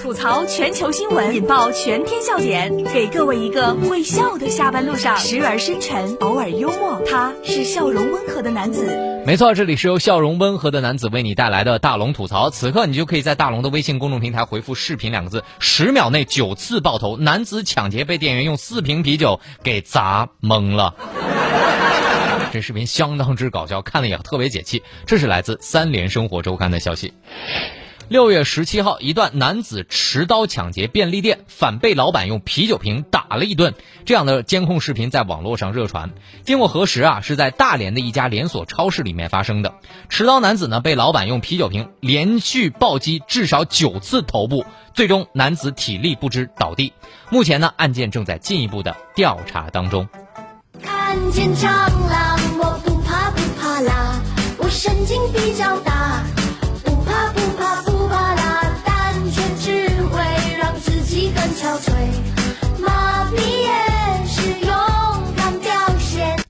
吐槽全球新闻，引爆全天笑点，给各位一个会笑的下班路上，时而深沉，偶尔幽默。他是笑容温和的男子。没错，这里是由笑容温和的男子为你带来的大龙吐槽。此刻你就可以在大龙的微信公众平台回复“视频”两个字，十秒内九次爆头。男子抢劫被店员用四瓶啤酒给砸懵了。这视频相当之搞笑，看了也特别解气。这是来自《三联生活周刊》的消息。六月十七号，一段男子持刀抢劫便利店，反被老板用啤酒瓶打了一顿，这样的监控视频在网络上热传。经过核实啊，是在大连的一家连锁超市里面发生的。持刀男子呢，被老板用啤酒瓶连续暴击至少九次头部，最终男子体力不支倒地。目前呢，案件正在进一步的调查当中。看见蟑螂，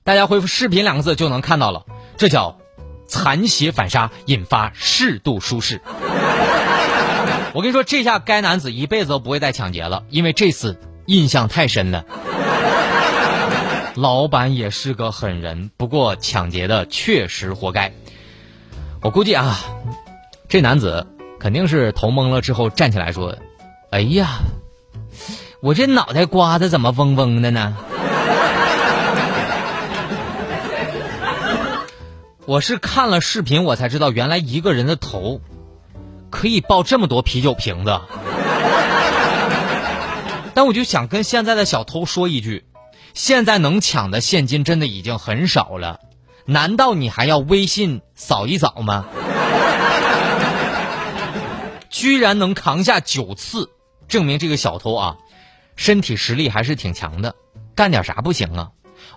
大家回复“视频”两个字就能看到了，这叫残血反杀，引发适度舒适。我跟你说，这下该男子一辈子都不会再抢劫了，因为这次印象太深了。老板也是个狠人，不过抢劫的确实活该。我估计啊，这男子肯定是头懵了之后站起来说：“哎呀，我这脑袋瓜子怎么嗡嗡的呢？”我是看了视频，我才知道原来一个人的头可以抱这么多啤酒瓶子。但我就想跟现在的小偷说一句：现在能抢的现金真的已经很少了，难道你还要微信扫一扫吗？居然能扛下九次，证明这个小偷啊，身体实力还是挺强的。干点啥不行啊？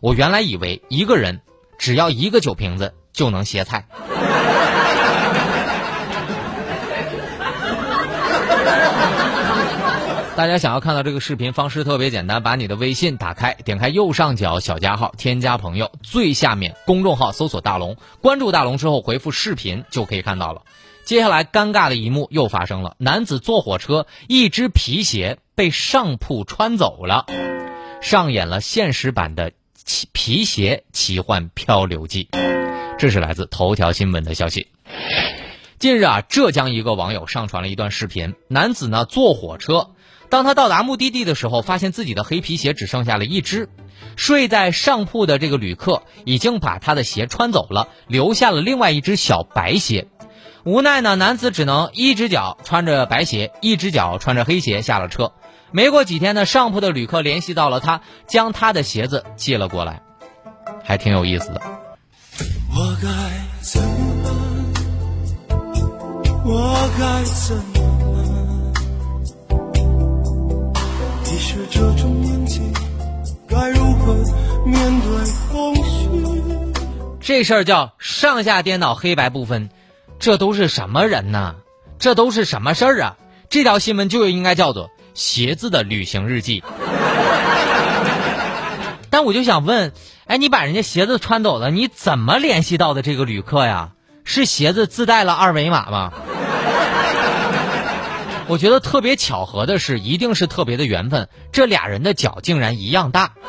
我原来以为一个人只要一个酒瓶子。就能歇菜。大家想要看到这个视频，方式特别简单，把你的微信打开，点开右上角小加号，添加朋友，最下面公众号搜索大龙，关注大龙之后回复视频就可以看到了。接下来尴尬的一幕又发生了，男子坐火车，一只皮鞋被上铺穿走了，上演了现实版的奇皮鞋奇幻漂流记。这是来自头条新闻的消息。近日啊，浙江一个网友上传了一段视频，男子呢坐火车，当他到达目的地的时候，发现自己的黑皮鞋只剩下了一只，睡在上铺的这个旅客已经把他的鞋穿走了，留下了另外一只小白鞋。无奈呢，男子只能一只脚穿着白鞋，一只脚穿着黑鞋下了车。没过几天呢，上铺的旅客联系到了他，将他的鞋子寄了过来，还挺有意思的。该怎么办？我该怎么你是这种年纪该如何面对空虚这事儿叫上下颠倒黑白不分这都是什么人呢这都是什么事儿啊？这条新闻就应该叫做鞋子的旅行日记。但我就想问哎，你把人家鞋子穿走了，你怎么联系到的这个旅客呀？是鞋子自带了二维码吗？我觉得特别巧合的是，一定是特别的缘分，这俩人的脚竟然一样大。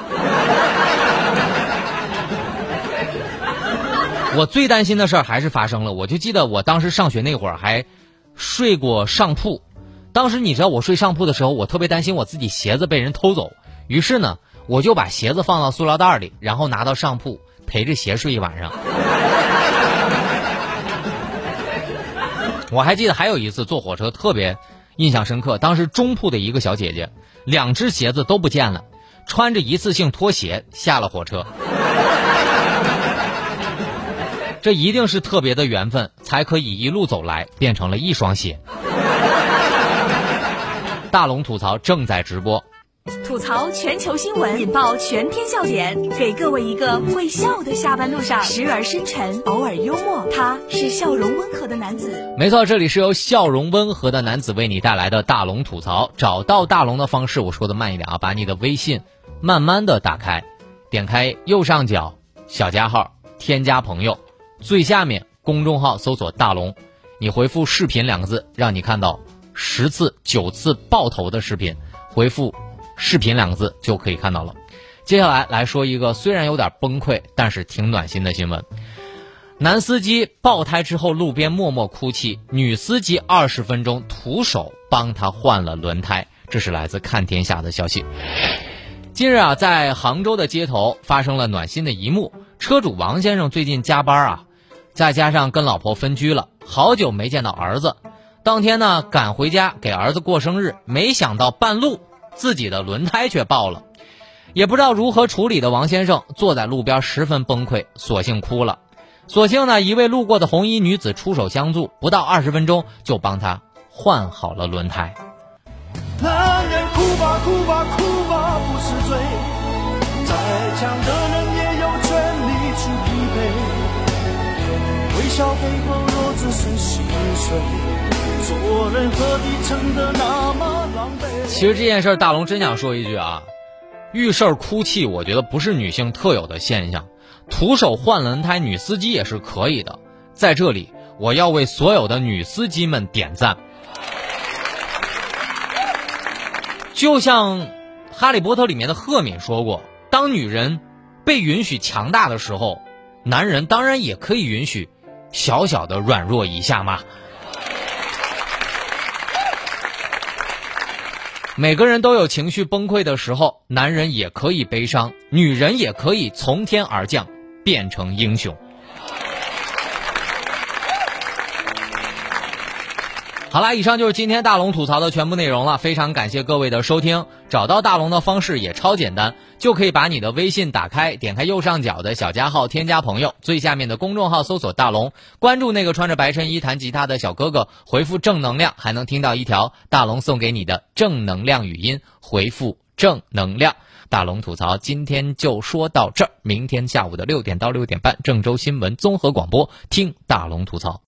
我最担心的事儿还是发生了，我就记得我当时上学那会儿还睡过上铺，当时你知道我睡上铺的时候，我特别担心我自己鞋子被人偷走，于是呢。我就把鞋子放到塑料袋里，然后拿到上铺陪着鞋睡一晚上。我还记得还有一次坐火车特别印象深刻，当时中铺的一个小姐姐，两只鞋子都不见了，穿着一次性拖鞋下了火车。这一定是特别的缘分，才可以一路走来变成了一双鞋。大龙吐槽正在直播。吐槽全球新闻，引爆全天笑点，给各位一个会笑的下班路上，时而深沉，偶尔幽默。他是笑容温和的男子。没错，这里是由笑容温和的男子为你带来的大龙吐槽。找到大龙的方式，我说的慢一点啊，把你的微信慢慢的打开，点开右上角小加号，添加朋友，最下面公众号搜索大龙，你回复视频两个字，让你看到十次、九次爆头的视频，回复“视频”两个字就可以看到了。接下来来说一个虽然有点崩溃，但是挺暖心的新闻。男司机爆胎之后路边默默哭泣，女司机二十分钟徒手帮他换了轮胎。这是来自看天下的消息。近日啊，在杭州的街头发生了暖心的一幕。车主王先生最近加班啊，再加上跟老婆分居了，好久没见到儿子。当天呢，赶回家给儿子过生日，没想到半路自己的轮胎却爆了，也不知道如何处理的王先生坐在路边十分崩溃，索性哭了。所幸呢，一位路过的红衣女子出手相助，不到二十分钟就帮他换好了轮胎。男人哭吧哭吧哭吧不是罪，再强的人也有权利去疲惫。微笑背后若只是心碎，做人何必撑得那么狼狈？其实这件事，大龙真想说一句啊，遇事儿哭泣，我觉得不是女性特有的现象，徒手换轮胎，女司机也是可以的。在这里，我要为所有的女司机们点赞。就像《哈利波特》里面的赫敏说过：“当女人被允许强大的时候，男人当然也可以允许小小的软弱一下嘛。”每个人都有情绪崩溃的时候，男人也可以悲伤，女人也可以从天而降，变成英雄。好啦，以上就是今天大龙吐槽的全部内容了。非常感谢各位的收听。找到大龙的方式也超简单，就可以把你的微信打开，点开右上角的小加号，添加朋友，最下面的公众号搜索大龙，关注那个穿着白衬衣弹吉他的小哥哥，回复正能量，还能听到一条大龙送给你的正能量语音。回复正能量，大龙吐槽今天就说到这儿。明天下午的六点到六点半，郑州新闻综合广播，听大龙吐槽。